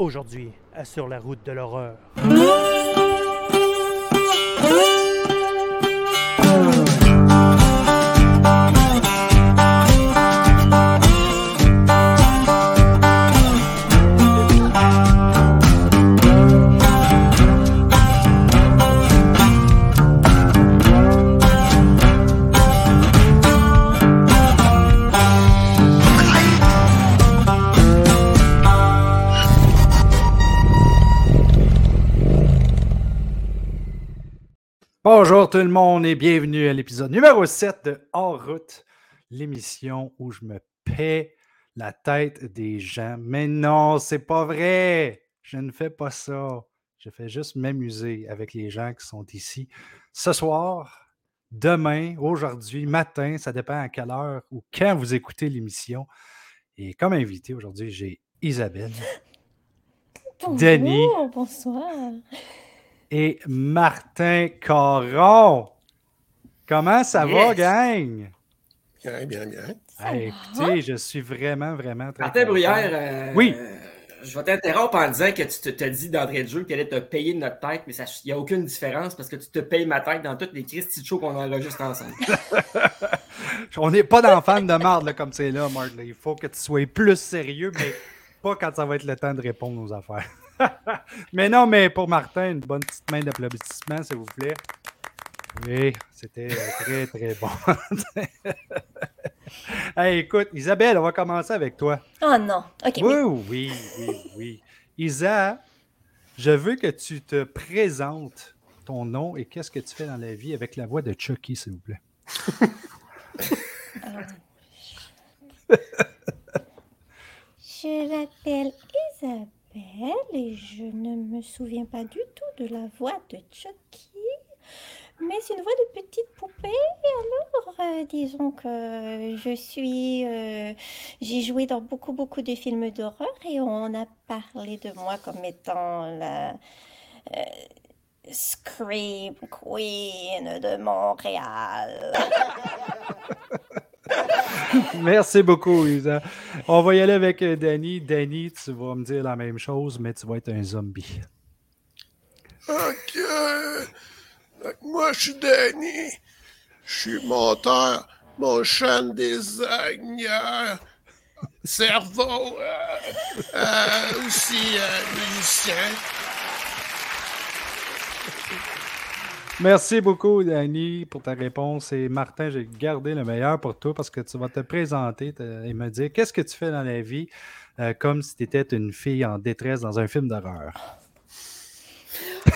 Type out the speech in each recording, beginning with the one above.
Aujourd'hui, sur la route de l'horreur. Bonjour tout le monde et bienvenue à l'épisode numéro 7 de En route, l'émission où je me paie la tête des gens. Mais non, c'est pas vrai. Je ne fais pas ça. Je fais juste m'amuser avec les gens qui sont ici ce soir, demain, aujourd'hui, matin, ça dépend à quelle heure ou quand vous écoutez l'émission. Et comme invité aujourd'hui, j'ai Isabelle, Denis, bonsoir. Et Martin Caron. Comment ça va, gang? Bien, bien, bien. Hey, va? écoutez, je suis vraiment, vraiment très Martin. Bruyère, euh, Oui. je vais t'interrompre en disant que tu te, te dis d'entrée de jeu que tu allais te payer de notre tête, mais il n'y a aucune différence parce que tu te payes ma tête dans toutes les Christy shows qu'on enregistre ensemble. On n'est pas dans fan de marde là, comme c'est là, Marc. là. Il faut que tu sois plus sérieux, mais pas quand ça va être le temps de répondre aux affaires. mais non, mais pour Martin, une bonne petite main d'applaudissement, s'il vous plaît. Oui, c'était très, très bon. hey, écoute, Isabelle, on va commencer avec toi. Oh non. OK. Oui, oui, oui, oui. Isa, je veux que tu te présentes ton nom et qu'est-ce que tu fais dans la vie avec la voix de Chucky, s'il vous plaît. Je m'appelle Isabelle et je ne me souviens pas du tout de la voix de Chucky. Mais une voix de petite poupée. Alors, euh, disons que je suis. euh, J'ai joué dans beaucoup, beaucoup de films d'horreur et on a parlé de moi comme étant la. euh, Scream Queen de Montréal. Merci beaucoup, Isa. On va y aller avec euh, Danny. Danny, tu vas me dire la même chose, mais tu vas être un zombie. OK. Moi, je suis Danny. Je suis monteur, motion designer, cerveau, euh, euh, aussi euh, musicien. Merci beaucoup, Danny, pour ta réponse. Et Martin, j'ai gardé le meilleur pour toi parce que tu vas te présenter te- et me dire qu'est-ce que tu fais dans la vie euh, comme si tu étais une fille en détresse dans un film d'horreur?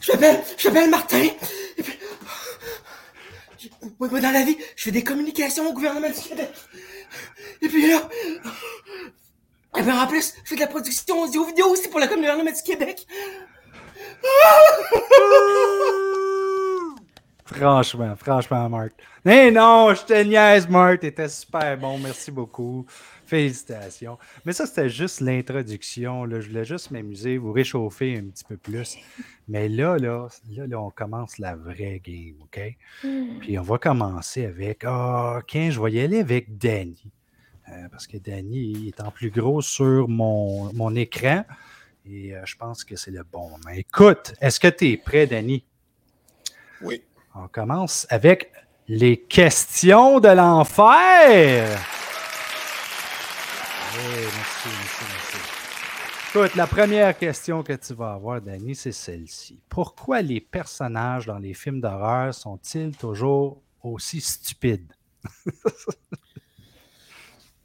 Je m'appelle, Martin. Et puis, moi, dans la vie, je fais des communications au gouvernement du Québec. Et puis là, et bien en plus, je fais de la production audio vidéo aussi pour le gouvernement du Québec. Franchement, franchement, Marc. Mais non, je te niaise, Marc. T'étais super bon. Merci beaucoup. Félicitations. Mais ça, c'était juste l'introduction. là. Je voulais juste m'amuser, vous réchauffer un petit peu plus. Mais là, là, là, là, on commence la vraie game, OK? Puis on va commencer avec. Ah, tiens, je vais y aller avec Danny. Euh, parce que Danny il est en plus gros sur mon, mon écran. Et euh, je pense que c'est le bon moment. Écoute, est-ce que tu es prêt, Danny? Oui. On commence avec les questions de l'enfer. Oui, merci, merci, merci. Écoute, la première question que tu vas avoir, Danny, c'est celle-ci. Pourquoi les personnages dans les films d'horreur sont-ils toujours aussi stupides?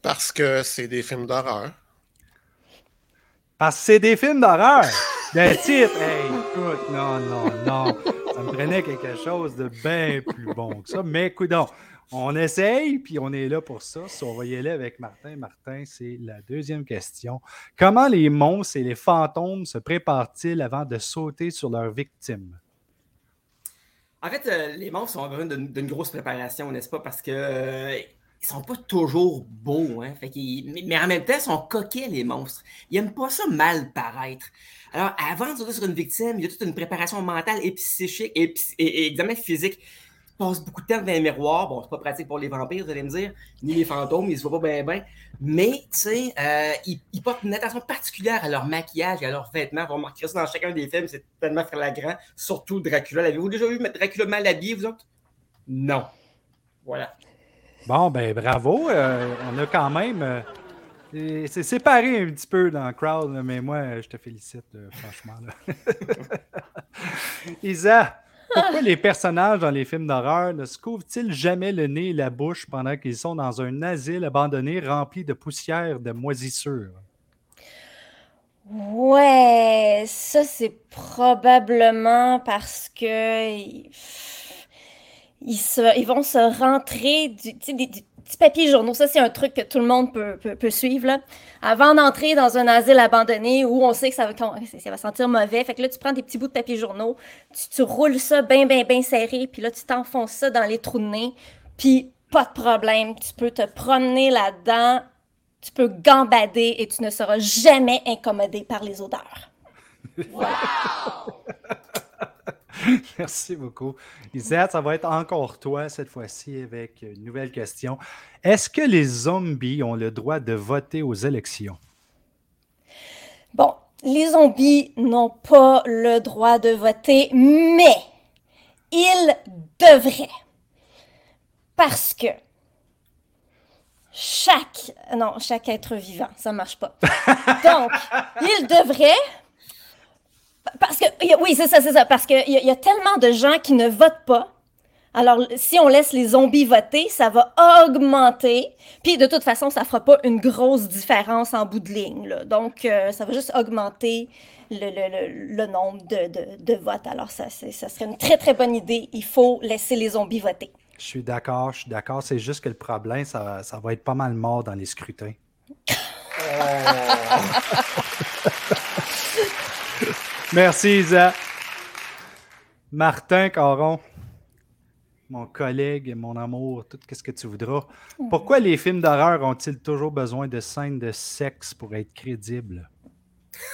Parce que c'est des films d'horreur. Parce que c'est des films d'horreur. Le titre, hey, écoute, non, non, non. Ça me prenait quelque chose de bien plus bon que ça. Mais écoute, on essaye, puis on est là pour ça. Si on va y aller avec Martin. Martin, c'est la deuxième question. Comment les monstres et les fantômes se préparent-ils avant de sauter sur leurs victimes? En fait, euh, les monstres ont besoin d'une d'une grosse préparation, n'est-ce pas? Parce que euh, ils sont pas toujours beaux, hein? Fait mais, mais en même temps, ils sont coquets, les monstres. Ils aiment pas ça mal paraître. Alors, avant de sauter sur une victime, il y a toute une préparation mentale et psychique et, examen physique. passe beaucoup de temps dans les miroirs. Bon, c'est pas pratique pour les vampires, vous allez me dire, ni les fantômes, ils se voient pas bien, bien. Mais, tu sais, euh, ils, ils, portent une attention particulière à leur maquillage et à leurs vêtements. Vous remarquerez ça dans chacun des films, c'est tellement flagrant. Surtout Dracula. L'avez-vous déjà vu Dracula mal habillé, vous autres? Non. Voilà. Bon, ben bravo. Euh, on a quand même. Euh, c'est séparé un petit peu dans le crowd, mais moi, je te félicite, euh, franchement. Isa, pourquoi les personnages dans les films d'horreur ne se couvrent-ils jamais le nez et la bouche pendant qu'ils sont dans un asile abandonné rempli de poussière de moisissure? Ouais, ça c'est probablement parce que ils, vont se rentrer du, des, des petits papiers journaux. Ça, c'est un truc que tout le monde peut, suivre. Avant d'entrer dans un asile abandonné où on sait que ça va, sentir mauvais, fait que là, tu prends des petits bouts de papier journaux, tu, roules ça bien, bien, bien serré, puis là, tu t'enfonces ça dans les trous de nez, puis pas de problème, tu peux te promener là-dedans, tu peux gambader et tu ne seras jamais incommodé par les odeurs. Voilà. Merci beaucoup. Isette, ça va être encore toi cette fois-ci avec une nouvelle question. Est-ce que les zombies ont le droit de voter aux élections? Bon, les zombies n'ont pas le droit de voter, mais ils devraient. Parce que chaque... Non, chaque être vivant, ça marche pas. Donc, ils devraient parce que, oui, c'est ça, c'est ça. Parce qu'il y, y, a tellement de gens qui ne votent pas. Alors, si on laisse les zombies voter, ça va augmenter. Puis, de toute façon, ça fera pas une grosse différence en bout de ligne. Là. Donc, euh, ça va juste augmenter le, le, le nombre de, de, de, votes. Alors, ça, ça serait une très, très bonne idée. Il faut laisser les zombies voter. Je suis d'accord, je suis d'accord. C'est juste que le problème, ça, ça va être pas mal mort dans les scrutins. oh. Merci, Isa. Martin Caron, mon collègue, mon amour, tout ce que tu voudras. Pourquoi les films d'horreur ont-ils toujours besoin de scènes de sexe pour être crédibles?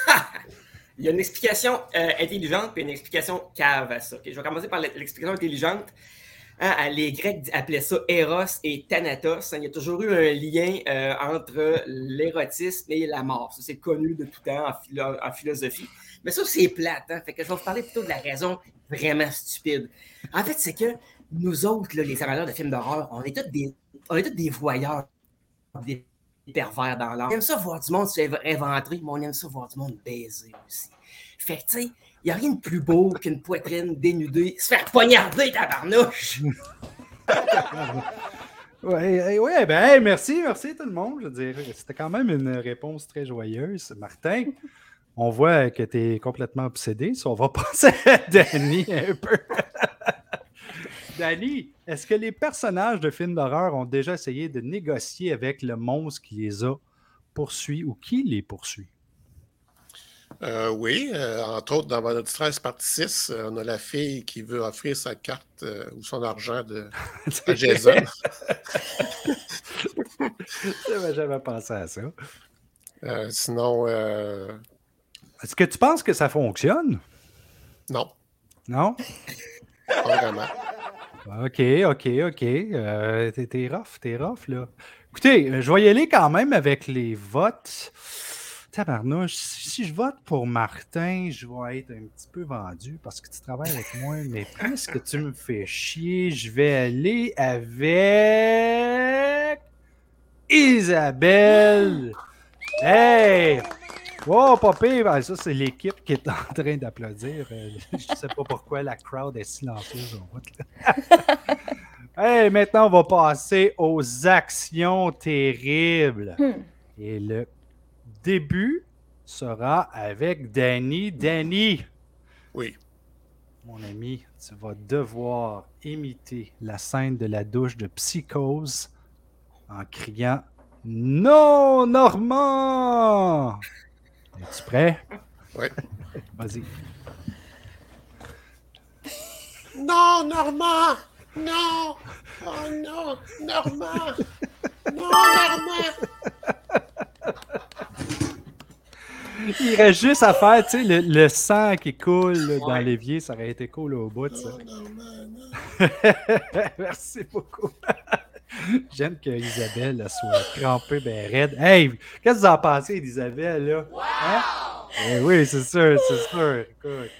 Il y a une explication euh, intelligente et une explication cave à ça. Je vais commencer par l'explication intelligente. Hein, les Grecs appelaient ça Eros et Thanatos. Il y a toujours eu un lien euh, entre l'érotisme et la mort. C'est connu de tout temps en philosophie. Mais ça, c'est plate. Hein? Fait que je vais vous parler plutôt de la raison vraiment stupide. En fait, c'est que nous autres, les amateurs de films d'horreur, on est tous des, on est tous des voyeurs, des pervers dans l'art. On aime ça voir du monde se inventer, mais on aime ça voir du monde baiser aussi. Fait que, tu sais, il n'y a rien de plus beau qu'une poitrine dénudée, se faire poignarder, tabarnouche! Oui, ouais, ben, merci, merci tout le monde. Je veux c'était quand même une réponse très joyeuse. Martin, on voit que tu es complètement obsédé. So on va passer à Danny un peu. Danny, est-ce que les personnages de films d'horreur ont déjà essayé de négocier avec le monstre qui les a poursuivis ou qui les poursuit? Euh, oui, euh, entre autres, dans notre 13 partie 6, euh, on a la fille qui veut offrir sa carte euh, ou son argent de, à Jason. J'avais jamais pensé à ça. Euh, sinon, est-ce que tu penses que ça fonctionne? Non. Non? Pas vraiment. OK, OK, OK. Euh, t'es rough, t'es rough, là. Écoutez, je vais y aller quand même avec les votes. Tabarnouche, si je vote pour Martin, je vais être un petit peu vendu parce que tu travailles avec moi, mais puisque tu me fais chier, je vais aller avec Isabelle. Hey! Wow, pas pire! ça, c'est l'équipe qui est en train d'applaudir. Euh, je ne sais pas pourquoi la crowd est silencieuse. hey, maintenant, on va passer aux actions terribles. Hmm. Et le début sera avec Danny. Danny! Oui. Mon ami, tu vas devoir imiter la scène de la douche de Psychose en criant Non, Normand! Es-tu prêt? Oui. Vas-y. Non, Normand! Non! Oh non! Normand! Non, Normand! Il reste juste à faire, tu sais, le, le, sang qui coule là, dans l'évier, ça aurait été cool au bout, ça. Non, Normand, non. Merci beaucoup. J'aime que Isabelle soit crampée, ben raide. Hey, qu'est-ce que vous en pensez d'Isabelle, là? Hein? Eh oui, c'est sûr, c'est sûr. Écoute.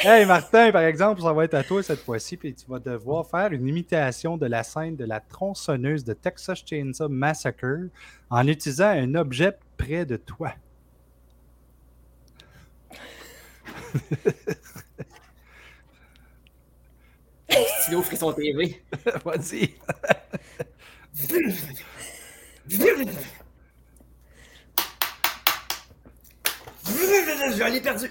Hey, Martin, par exemple, ça va être à toi cette fois-ci, puis tu vas devoir faire une imitation de la scène de la tronçonneuse de Texas Chainsaw Massacre en utilisant un objet près de toi. Stylo frisson TV. Vas-y. J'en ai perdu.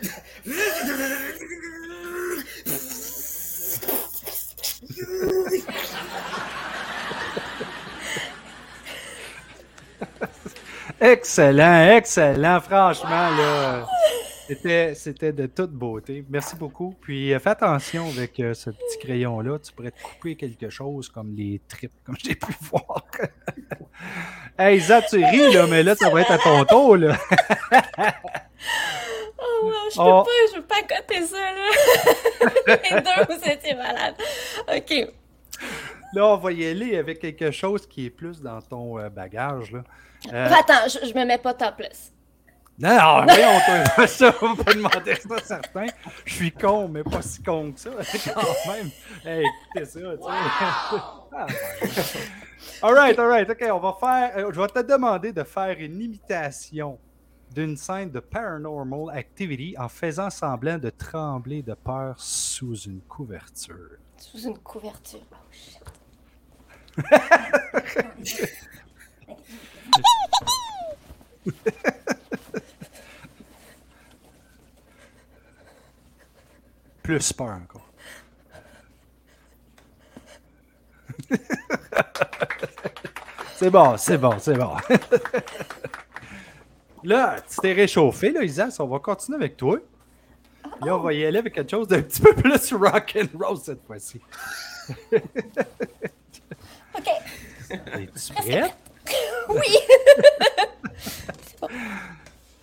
Excellent, excellent. Franchement, là, c'était, c'était de toute beauté. Merci beaucoup. Puis euh, fais attention avec euh, ce petit crayon-là. Tu pourrais te couper quelque chose comme les tripes, comme j'ai pu voir. hey, Isa, tu ris, là, mais là, ça va être à ton tour, là. Oh, non, je peux Oh. pas, je peux pas coter ça, là. Les deux, vous étiez malades. OK. Là, on va y aller avec quelque chose qui est plus dans ton euh, bagage, là. Euh, Attends, je, je me mets pas topless. Non, non, voyons, toi, ça, on va pas demander ça, certain. Je suis con, mais pas si con que ça, quand même. Hey, écoutez ça, tu sais. Ah, ouais. Alright, alright, ok, on va faire. euh, je vais te demander de faire une imitation d'une scène de Paranormal Activity en faisant semblant de trembler de peur sous une couverture. Sous une couverture. Oh shit. Plus peur encore. c'est bon, c'est bon, c'est bon. là, tu t'es réchauffé, là, Isas. On va continuer avec toi. Là, on va y aller avec quelque chose d'un petit peu plus rock and roll cette fois-ci. OK. Es-tu prête? Oui.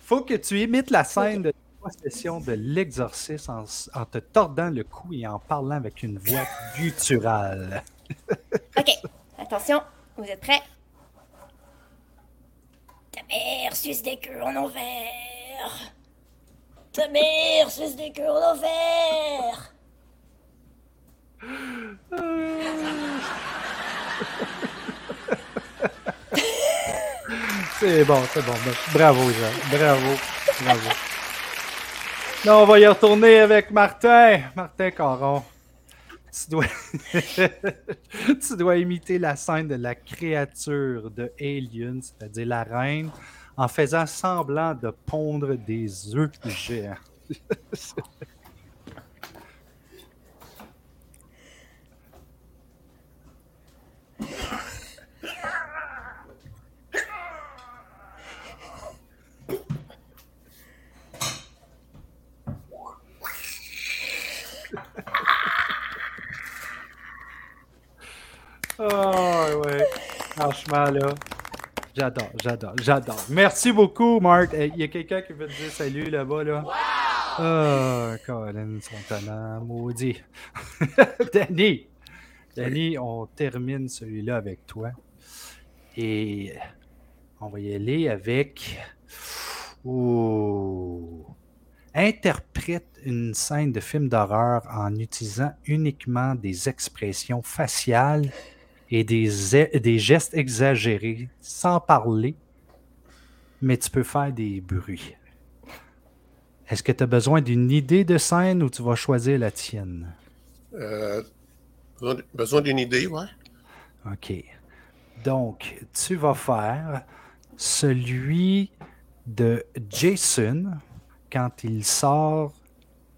Faut que tu imites la scène de possession de l'exorcisme en, te tordant le cou et en parlant avec une voix gutturale. OK. Attention, vous êtes prêts? Ta mère suce des queues en envers. Ta mère suce des queues en envers. C'est bon, c'est bon. Bravo, Jean. Bravo. Bravo. Là, on va y retourner avec Martin. Martin Caron. Tu dois... tu dois imiter la scène de la créature de Alien, c'est-à-dire la reine, en faisant semblant de pondre des œufs géants. Oh, ouais. Franchement, là. J'adore, j'adore, j'adore. Merci beaucoup, Marc. Il y a quelqu'un qui veut te dire salut là-bas, là? Oh, Colin, son talent, maudit. Danny, Danny, on termine celui-là avec toi. Et on va y aller avec. Oh. Interprète une scène de film d'horreur en utilisant uniquement des expressions faciales et des, e- des gestes exagérés, sans parler, mais tu peux faire des bruits. Est-ce que tu as besoin d'une idée de scène ou tu vas choisir la tienne? Euh, besoin- besoin d'une idée, ouais. OK. Donc, tu vas faire celui de Jason quand il sort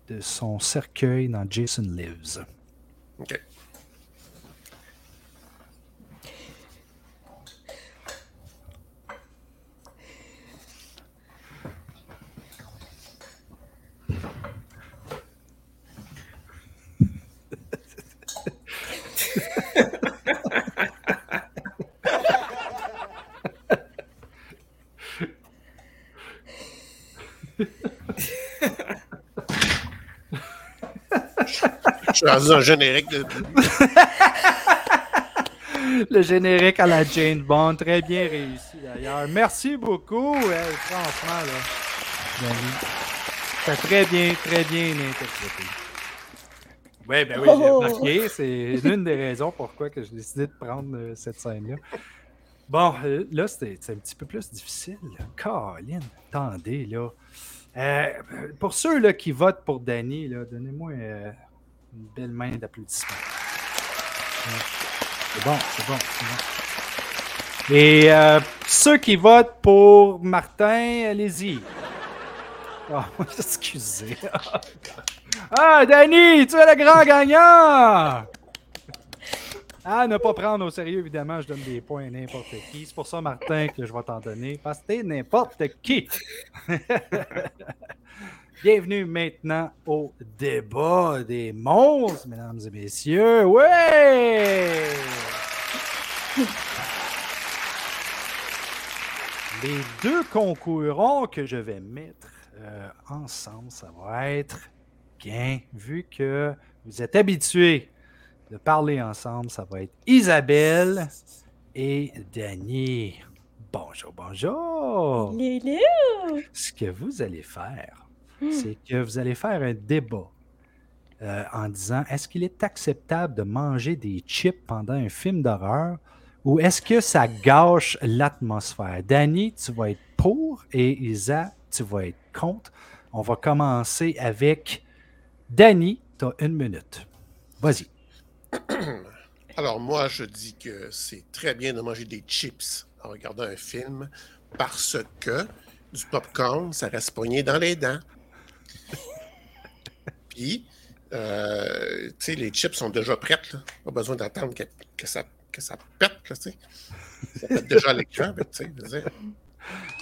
de son cercueil dans Jason Lives. OK. Je suis rendu un générique de. Le générique à la Jane Bond, très bien réussi d'ailleurs. Merci beaucoup. Hey, franchement, là, Danny, t'as très bien, très bien interprété. Oui, ben oui, j'ai Oh. remarqué. C'est l'une des raisons pourquoi que j'ai décidé de prendre euh, cette scène-là. Bon, euh, là, c'était c'est un petit peu plus difficile. là. Colin, attendez, là. Euh, pour ceux là, qui votent pour Danny, là, donnez-moi euh, une belle main d'applaudissement. Ouais. C'est bon, c'est bon, c'est bon. Et euh, ceux qui votent pour Martin, allez-y. Ah, excusez. Ah, Danny, tu es le grand gagnant! À ne pas prendre au sérieux, évidemment, je donne des points à n'importe qui. C'est pour ça, Martin, que je vais t'en donner, parce que t'es n'importe qui. Bienvenue maintenant au débat des monstres, mesdames et messieurs. Ouais! Les deux concurrents que je vais mettre euh, ensemble, ça va être bien, vu que vous êtes habitués de parler ensemble, ça va être Isabelle et Dany. Bonjour, bonjour. Là. Ce que vous allez faire, c'est que vous allez faire un débat euh, en disant est-ce qu'il est acceptable de manger des chips pendant un film d'horreur ou est-ce que ça gâche l'atmosphère? Danny, tu vas être pour et Isa, tu vas être contre. On va commencer avec Danny, tu as une minute. Vas-y. Alors, moi, je dis que c'est très bien de manger des chips en regardant un film parce que du popcorn, ça reste poigné dans les dents. Puis, euh, tu sais, les chips sont déjà prêtes. Là. Pas besoin d'attendre que, que ça, que ça pète. Là, tu sais. ça pète déjà à l'écran. mais tu sais, je veux dire,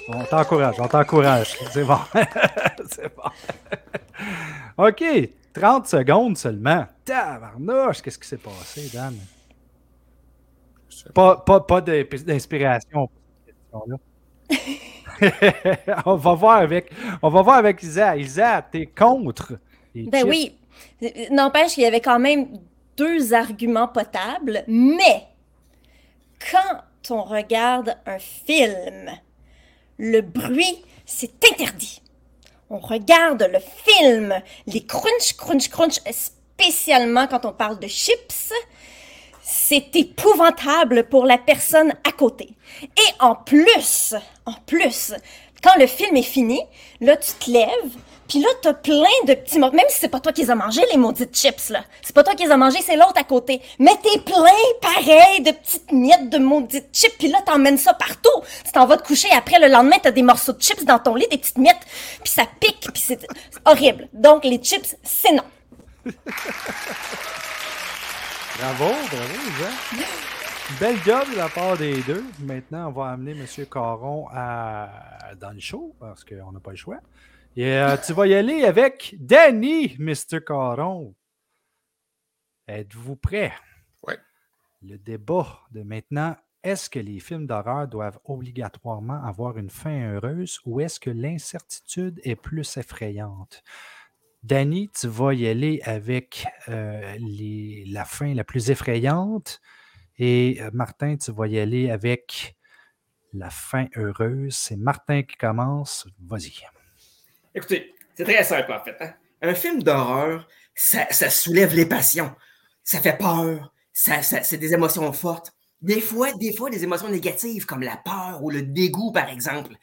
On t'encourage, on t'encourage. C'est bon. C'est bon. OK. 30 secondes seulement. Tabarnouche, qu'est-ce qui s'est passé, Dan? Pas, pas, pas d'in- d'inspiration pour cette question-là. on va voir avec, on va voir avec Isa. Isa, t'es contre Ben chips? oui. N'empêche qu'il y avait quand même deux arguments potables, mais quand on regarde un film, le bruit, c'est interdit. On regarde le film, les crunch, crunch, crunch, spécialement quand on parle de chips, c'est épouvantable pour la personne à côté. Et en plus, en plus, quand le film est fini, là, tu te lèves, puis là, t'as plein de petits morceaux. Même si c'est pas toi qui les as mangés, les maudites chips, là. C'est pas toi qui les as mangés, c'est l'autre à côté. Mais t'es plein, pareil, de petites miettes de maudites chips, puis là, t'emmènes ça partout. Tu t'en vas te coucher, après, le lendemain, t'as des morceaux de chips dans ton lit, des petites miettes, puis ça pique, puis c'est horrible. Donc, les chips, c'est non. Bravo, bravo, Isa. Bel job de la part des deux. Maintenant, on va amener M. Caron à... dans le show parce qu'on n'a pas le choix. Et euh, tu vas y aller avec Danny, Mr. Caron. Êtes-vous prêt? Ouais. Le débat de maintenant, est-ce que les films d'horreur doivent obligatoirement avoir une fin heureuse ou est-ce que l'incertitude est plus effrayante? Danny, tu vas y aller avec euh, la fin la plus effrayante et euh, Martin, tu vas y aller avec la fin heureuse. C'est Martin qui commence. Vas-y. Écoutez, c'est très simple en fait. hein. Un film d'horreur, ça, soulève les passions. Ça fait peur. Ça, c'est des émotions fortes. Des fois, des fois, des émotions négatives comme la peur ou le dégoût, par exemple.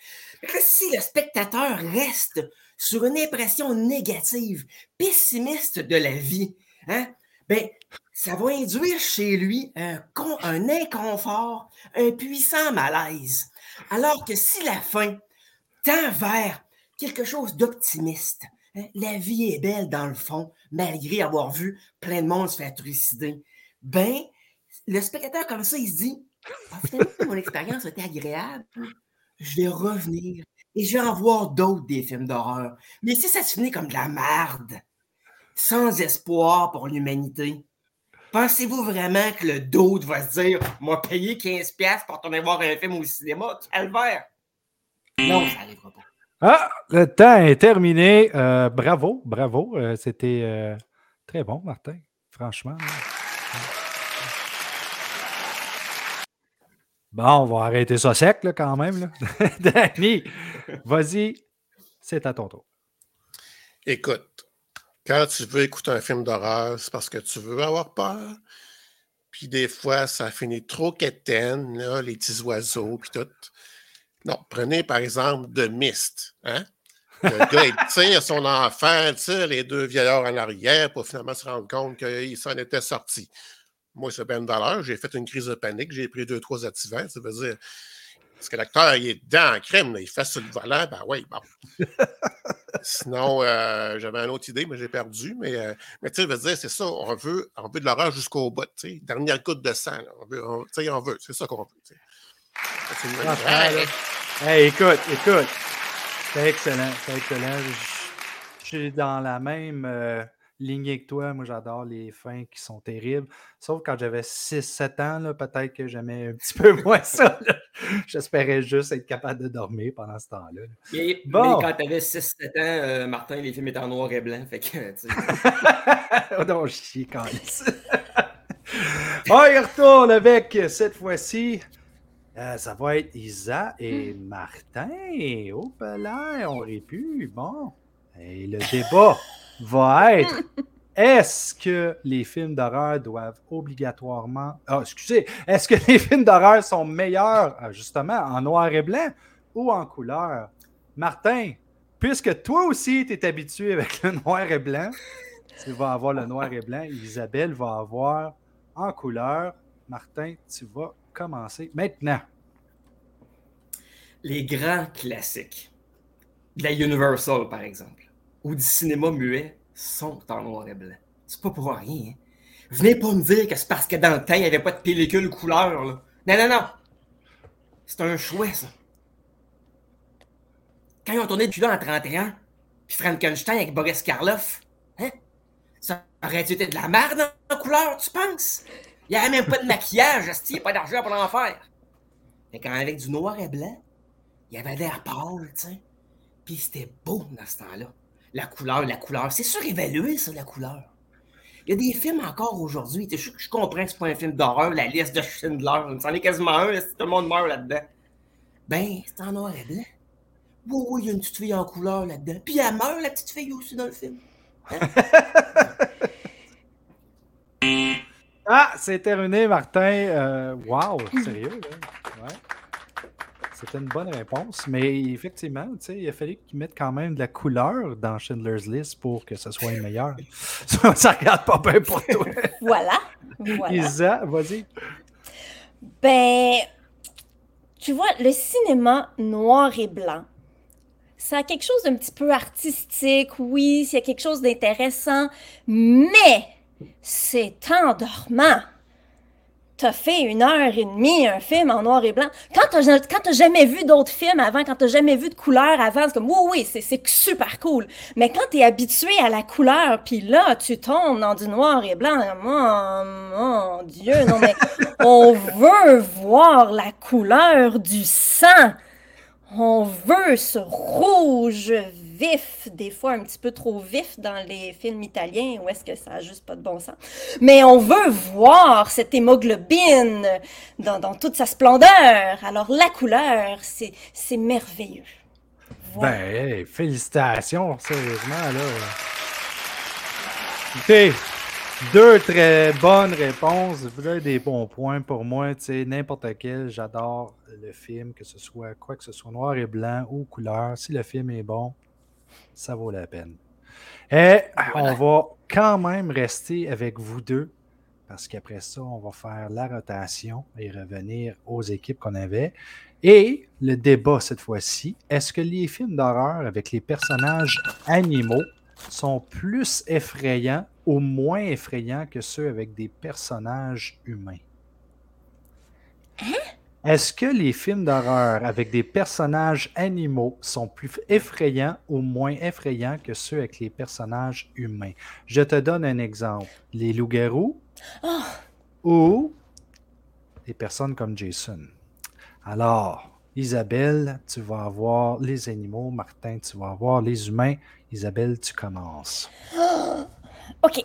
Si le spectateur reste sur une impression négative, pessimiste de la vie, hein, ben, ça va induire chez lui un, con- un inconfort, un puissant malaise. Alors que si la fin tend vers quelque chose d'optimiste, hein, la vie est belle dans le fond, malgré avoir vu plein de monde se faire trucider, ben, le spectateur comme ça, il se dit, Ah, mon expérience a été agréable, je vais revenir et je vais en voir d'autres des films d'horreur. Mais si ça se finit comme de la merde, sans espoir pour l'humanité, pensez-vous vraiment que le d'autre va se dire m'a payé 15$ piastres pour tourner voir un film au cinéma? Calvaire! Non, ça n'arrivera pas. Ah, le temps est terminé. Euh, bravo, bravo. Euh, C'était euh, très bon, Martin. franchement. Bon, on va arrêter ça sec là, quand même. Là. Danny, vas-y, c'est à ton tour. Écoute, quand tu veux écouter un film d'horreur, c'est parce que tu veux avoir peur. Puis des fois, ça finit trop quétaine, là, les petits oiseaux, puis tout. Non, prenez par exemple The Mist. Hein? Le gars, il tire son enfant, il tire les deux vieillards en arrière pour finalement se rendre compte qu'il s'en était sorti. Moi, c'est bien valeur. J'ai fait une crise de panique. J'ai pris deux, trois activants. Ça veut dire. Parce que l'acteur, il est dedans en crème. Il fait sur le volant. Ben oui, bon. Sinon, euh, j'avais une autre idée, mais j'ai perdu. Mais, euh, mais tu sais, veux dire, c'est ça. On veut, on veut de l'horreur jusqu'au bout. sais. Dernière goutte de sang. On veut, on, on veut. C'est ça qu'on veut. C'est une ah, hey, écoute, écoute. C'est excellent. C'est excellent. Je suis dans la même. Euh, lignée que toi. Moi, j'adore les fins qui sont terribles. Sauf quand j'avais 6-7 ans, peut-être que j'aimais un petit peu moins ça. J'espérais juste être capable de dormir pendant ce temps-là. Mais, quand tu avais 6-7 ans, euh, Martin, les films étaient en noir et blanc. Fait que, oh non, chier quand Oh, il retourne avec cette fois-ci. Euh, ça va être Isa et hmm. Martin. Oh, là, on aurait pu. Bon. Et le débat va être est-ce que les films d'horreur doivent obligatoirement. Ah, excusez, est-ce que les films d'horreur sont meilleurs, ah, justement, en noir et blanc ou en couleur? Martin, puisque toi aussi, tu habitué avec le noir et blanc, tu vas avoir le noir et blanc. Isabelle va avoir en couleur. Martin, tu vas commencer maintenant. Les grands classiques la Universal, par exemple ou du cinéma muet sont en noir et blanc. C'est pas pour rien. Hein. Venez pas me dire que c'est parce que dans le temps, il n'y avait pas de pellicule couleur. Là. Non, non, non. C'est un choix, ça. Quand ils ont tourné le en 31, puis Frankenstein avec Boris Karloff, hein? Ça aurait été de la merde en couleur, tu penses? Il n'y avait même pas de maquillage, il n'y a pas d'argent pour l'en faire. Mais quand avec du noir et blanc, il y avait l'air pâle, tu sais. Puis c'était beau dans ce temps-là. La couleur, la couleur. C'est surévalué, ça, la couleur. Il y a des films encore aujourd'hui. Je, je, comprends que c'est pas un film d'horreur, la liste de Schindler. C'en est quasiment un, tout le monde meurt là-dedans. Ben, c'est en noir et blanc. Oui, oui, il y a une petite fille en couleur là-dedans. Puis elle meurt, la petite fille aussi, dans le film. Hein? ah, c'est terminé, Martin. Euh, wow, sérieux, là? C'était une bonne réponse, mais effectivement, il a fallu qu'ils mettent quand même de la couleur dans Schindler's List pour que ce soit meilleur. ça, ça regarde pas bien pour toi. voilà. voilà. Isa, vas-y. Ben, tu vois, le cinéma noir et blanc, ça a quelque chose d'un petit peu artistique, oui, il y a quelque chose d'intéressant, mais c'est endormant t'as fait une heure et demie un film en noir et blanc. Quand t'as, quand jamais vu d'autres films avant, quand t'as jamais vu de couleur avant, c'est comme, oui, oui, c'est, c'est super cool. Mais quand t'es habitué à la couleur, puis là, tu tombes dans du noir et blanc, mon Dieu, non, mais on veut voir la couleur du sang. On veut ce rouge vif, des fois un petit peu trop vif dans les films italiens, ou est-ce que ça n'a juste pas de bon sens. Mais on veut voir cette hémoglobine dans, toute sa splendeur. Alors la couleur, c'est merveilleux. Ben, félicitations, sérieusement, là. Écoutez, deux très bonnes réponses. Avez des bons points pour moi. Tu n'importe quel, j'adore le film, que ce soit quoi que ce soit noir et blanc ou couleur. Si le film est bon, ça vaut la peine. Et on va quand même rester avec vous deux, parce qu'après ça, on va faire la rotation et revenir aux équipes qu'on avait. Et le débat cette fois-ci, est-ce que les films d'horreur avec les personnages animaux sont plus effrayants ou moins effrayants que ceux avec des personnages humains? Hein? Est-ce que les films d'horreur avec des personnages animaux sont plus effrayants ou moins effrayants que ceux avec les personnages humains? Je te donne un exemple. Les loups-garous oh. ou des personnes comme Jason. Alors, Isabelle, tu vas avoir les animaux. Martin, tu vas avoir les humains. Isabelle, tu commences. OK.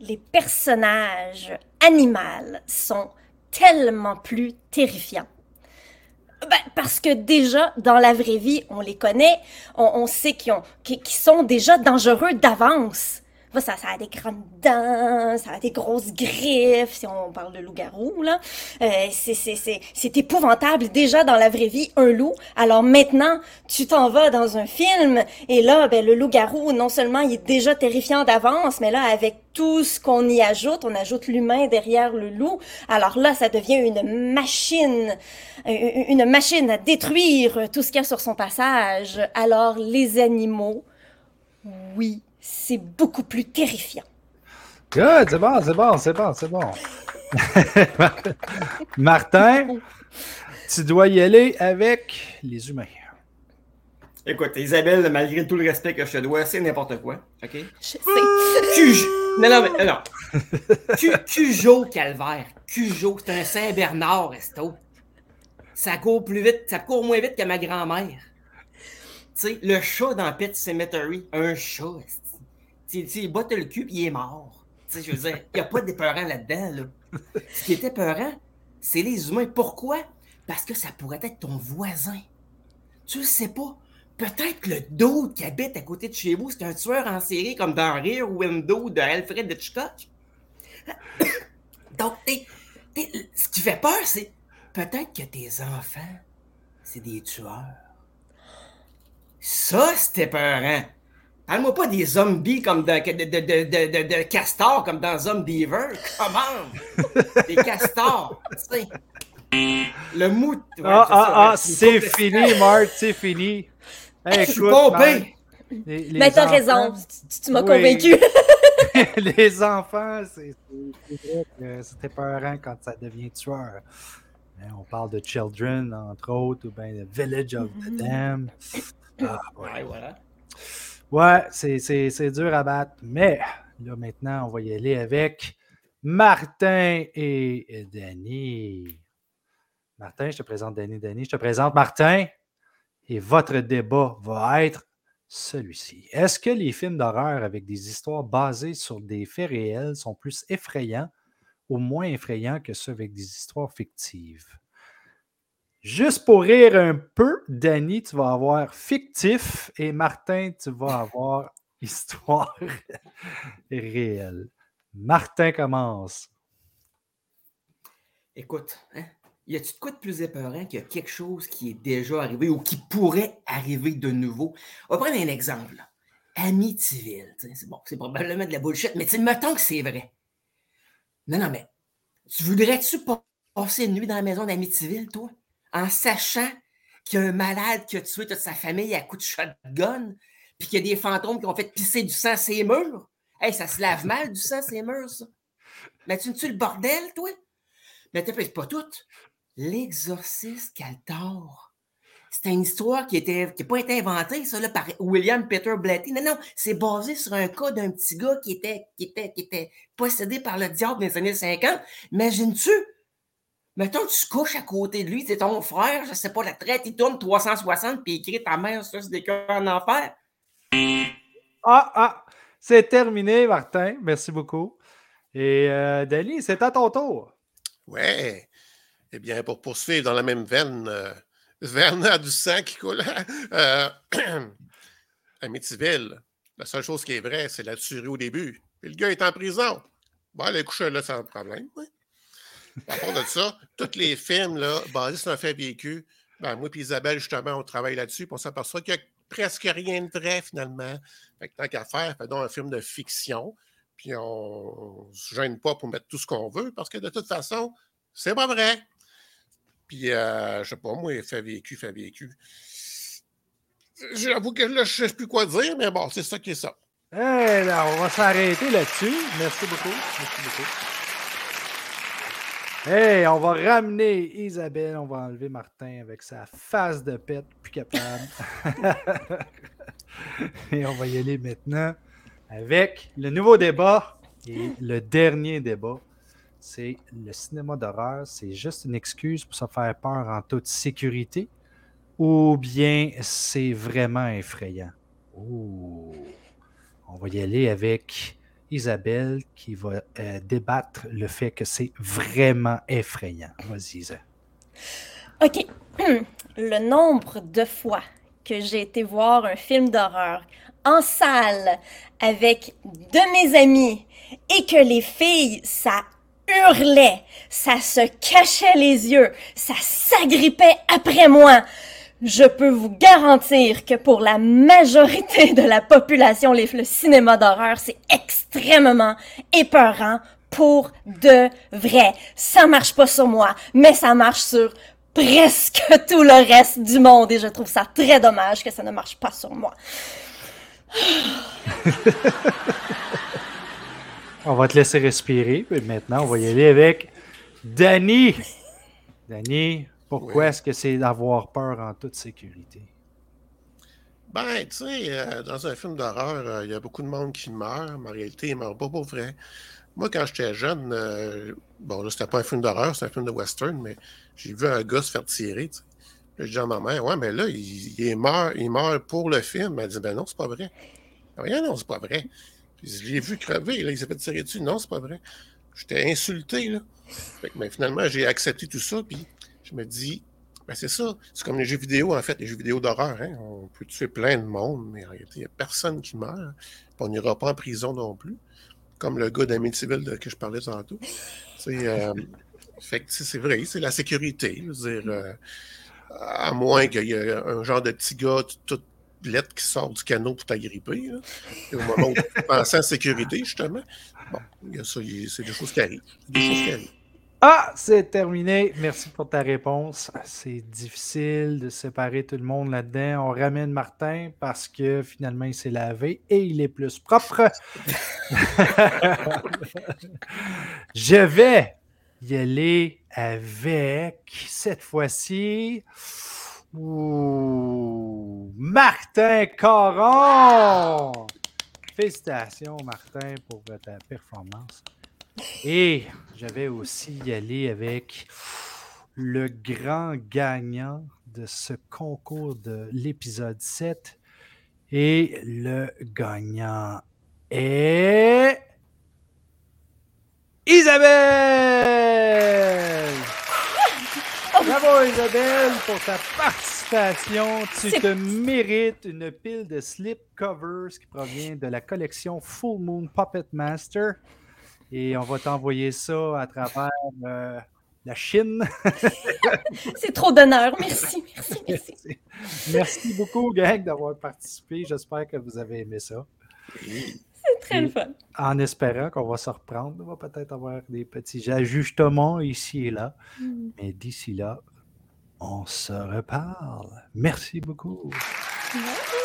les personnages animaux sont tellement plus terrifiants. Ben, parce que déjà, dans la vraie vie, on les connaît, on, sait qu'ils qu'ils sont déjà dangereux d'avance. Ça, ça a des grandes dents, ça a des grosses griffes, si on parle de loup-garou, là. Euh, c'est épouvantable déjà dans la vraie vie, un loup. Alors maintenant, tu t'en vas dans un film, et là, ben, le loup-garou, non seulement il est déjà terrifiant d'avance, mais là, avec tout ce qu'on y ajoute, on ajoute l'humain derrière le loup, alors là, ça devient une machine, euh, une machine à détruire tout ce qu'il y a sur son passage. Alors, les animaux, oui, c'est beaucoup plus terrifiant. Good, c'est bon, c'est bon, c'est bon, c'est bon. Martin, tu dois y aller avec les humains. Écoute, Isabelle, malgré tout le respect que je te dois, c'est n'importe quoi. OK? Je sais. Cujo. Non, non, mais non. Cu- Cujo Calvaire. Cujo, c'est un Saint-Bernard, Esto. Ça court plus vite, ça court moins vite que ma grand-mère. Tu sais, le chat dans Pet Cemetery, un chat, esti. Tu sais, il botte le cul puis il est mort. Je veux dire, il n'y a pas d'épeurant là-dedans, là. Ce qui est épeurant, c'est les humains. Pourquoi? Parce que ça pourrait être ton voisin. Tu le sais pas. Peut-être que le d'autre qui habite à côté de chez vous, c'est un tueur en série comme dans Rear Window de Alfred Hitchcock. Donc, t'es- ce qui fait peur, c'est peut-être que tes enfants, c'est des tueurs. Ça, c'était peurant. Parle-moi pas des zombies comme de, de, de, de, de, de- de castors comme dans Zombiever. Comment? des castors. tu sais. Le mout. ouais, Ah, c'est ça, ah, ah, ouais, c'est fini, Marc, c'est fini. Hey, Je suis pompé. Les- les Mais t'as enfants- raison, tu, tu m'as Oui. convaincu. les enfants, c'est c'est- c'est vrai que c'était peurant quand ça devient tueur. Hein, on parle de Children, entre autres, ou bien The Village of the Damned. Ah, ouais. Ouais, voilà. Ouais, c'est- dur à battre. Mais là, maintenant, on va y aller avec Martin et Danny. Martin, je te présente Danny. Danny, je te présente Martin. Et votre débat va être celui-ci. Est-ce que les films d'horreur avec des histoires basées sur des faits réels sont plus effrayants ou moins effrayants que ceux avec des histoires fictives? Juste pour rire un peu, Danny, tu vas avoir fictif et Martin, tu vas avoir histoire réelle. Martin commence. Écoute, hein, y a-tu de quoi de plus épeurant qu'il y a quelque chose qui est déjà arrivé ou qui pourrait arriver de nouveau? On va prendre un exemple. là. Amityville, c'est bon, c'est probablement de la bullshit, mais mettons que c'est vrai. Non, non, mais tu voudrais-tu pas passer une nuit dans la maison d'Amityville, toi, en sachant qu'il y a un malade qui a tué toute sa famille à coups de shotgun, puis qu'il y a des fantômes qui ont fait pisser du sang sur les murs? Hey, ça se lave mal du sang sur les murs, ça. Mais tu tu le bordel, toi? Mais t'as pas tout. L'exorciste Caltor. C'était une histoire qui n'a pas été inventée, ça, là, par William Peter Blatty. Non, non, c'est basé sur un cas d'un petit gars qui était, qui, était, qui était possédé par le diable dans les années 50. Imagines-tu? Mettons, tu te couches à côté de lui, c'est ton frère, je sais pas, la traite, il tourne 360 puis il crie ta mère, ça, c'est des cœurs en enfer. Ah, ah, c'est terminé, Martin. Merci beaucoup. Et euh, Danny, c'est à ton tour. Ouais. Eh bien, pour poursuivre dans la même veine, euh, veine à du sang qui coule. euh, Amityville, la seule chose qui est vraie, c'est la tuerie au début. Puis le gars est en prison. Bon, aller coucher là sans problème. Oui. À part de ça, tous les films là, basés sur un fait vécu, ben, moi et Isabelle, justement, on travaille là-dessus, puis on s'aperçoit qu'il n'y a presque rien de vrai, finalement. Fait que tant qu'à faire, faisons un film de fiction, puis on ne se gêne pas pour mettre tout ce qu'on veut, parce que de toute façon, c'est pas vrai. Puis, euh, je sais pas, moi, fait vécu, fait vécu. J'avoue que là, je sais plus quoi dire, mais bon, c'est ça qui est ça. Eh on va s'arrêter là-dessus. Merci beaucoup. Merci beaucoup. Hey, on va ramener Isabelle, on va enlever Martin avec sa face de pète, plus capable. Et on va y aller maintenant avec le nouveau débat et le dernier débat. C'est le cinéma d'horreur, c'est juste une excuse pour se faire peur en toute sécurité ou bien c'est vraiment effrayant? Oh. On va y aller avec Isabelle qui va euh, débattre le fait que c'est vraiment effrayant. Vas-y, Isa. OK. Le nombre de fois que j'ai été voir un film d'horreur en salle avec de mes amis et que les filles, ça hurlait, ça se cachait les yeux, ça s'agrippait après moi. Je peux vous garantir que pour la majorité de la population, les- le cinéma d'horreur, c'est extrêmement épeurant pour de vrai. Ça marche pas sur moi, mais ça marche sur presque tout le reste du monde et je trouve ça très dommage que ça ne marche pas sur moi. On va te laisser respirer. Maintenant, on va y aller avec Danny. Danny, pourquoi est-ce que c'est d'avoir peur en toute sécurité? Ben, tu sais, euh, dans un film d'horreur, euh, il y a beaucoup de monde qui meurt, mais en réalité, ils meurent pas pour vrai. Moi, quand j'étais jeune, euh, bon, là, c'était pas un film d'horreur, c'était un film de western, mais j'ai vu un gars se faire tirer, tu sais. J'ai dit à ma mère, ouais, mais là, il, mort, il meurt pour le film. Elle dit, ben non, c'est pas vrai. Rien, non, c'est pas vrai. Puis je l'ai vu crever, là, il s'est fait tirer dessus. Non, c'est pas vrai. J'étais insulté, là. Fait que, ben, finalement, j'ai accepté tout ça, puis je me dis, ben, c'est ça. C'est comme les jeux vidéo, en fait, les jeux vidéo d'horreur. Hein? On peut tuer plein de monde, mais en réalité, il n'y a personne qui meurt. On n'ira pas en prison non plus. Comme le gars d'Amityville de- que je parlais tantôt. C'est, euh, fait que, c'est vrai, c'est la sécurité. Je veux dire, euh, à moins qu'il y ait un genre de petit gars tout lettre qui sort du canot pour t'agripper. au moment où tu penses en sécurité, justement, bon, il y a ça, c'est des choses qui arrivent. C'est des choses qui arrivent. Ah, c'est terminé. Merci pour ta réponse. C'est difficile de séparer tout le monde là-dedans. On ramène Martin parce que finalement, il s'est lavé et il est plus propre. Je vais y aller avec cette fois-ci. Martin Caron! Félicitations, Martin, pour ta performance. Et je vais aussi y aller avec le grand gagnant de ce concours de l'épisode 7. Et le gagnant est. Isabelle! Bravo Isabelle pour ta participation. Tu te mérites une pile de slip covers qui provient de la collection Full Moon Puppet Master. Et on va t'envoyer ça à travers euh, la Chine. C'est trop d'honneur. Merci, merci, merci. Merci beaucoup, gang, d'avoir participé. J'espère que vous avez aimé ça. C'est très le fun. En espérant qu'on va se reprendre, on va peut-être avoir des petits ajustements ici et là. Mais d'ici là, on se reparle. Merci beaucoup. Merci.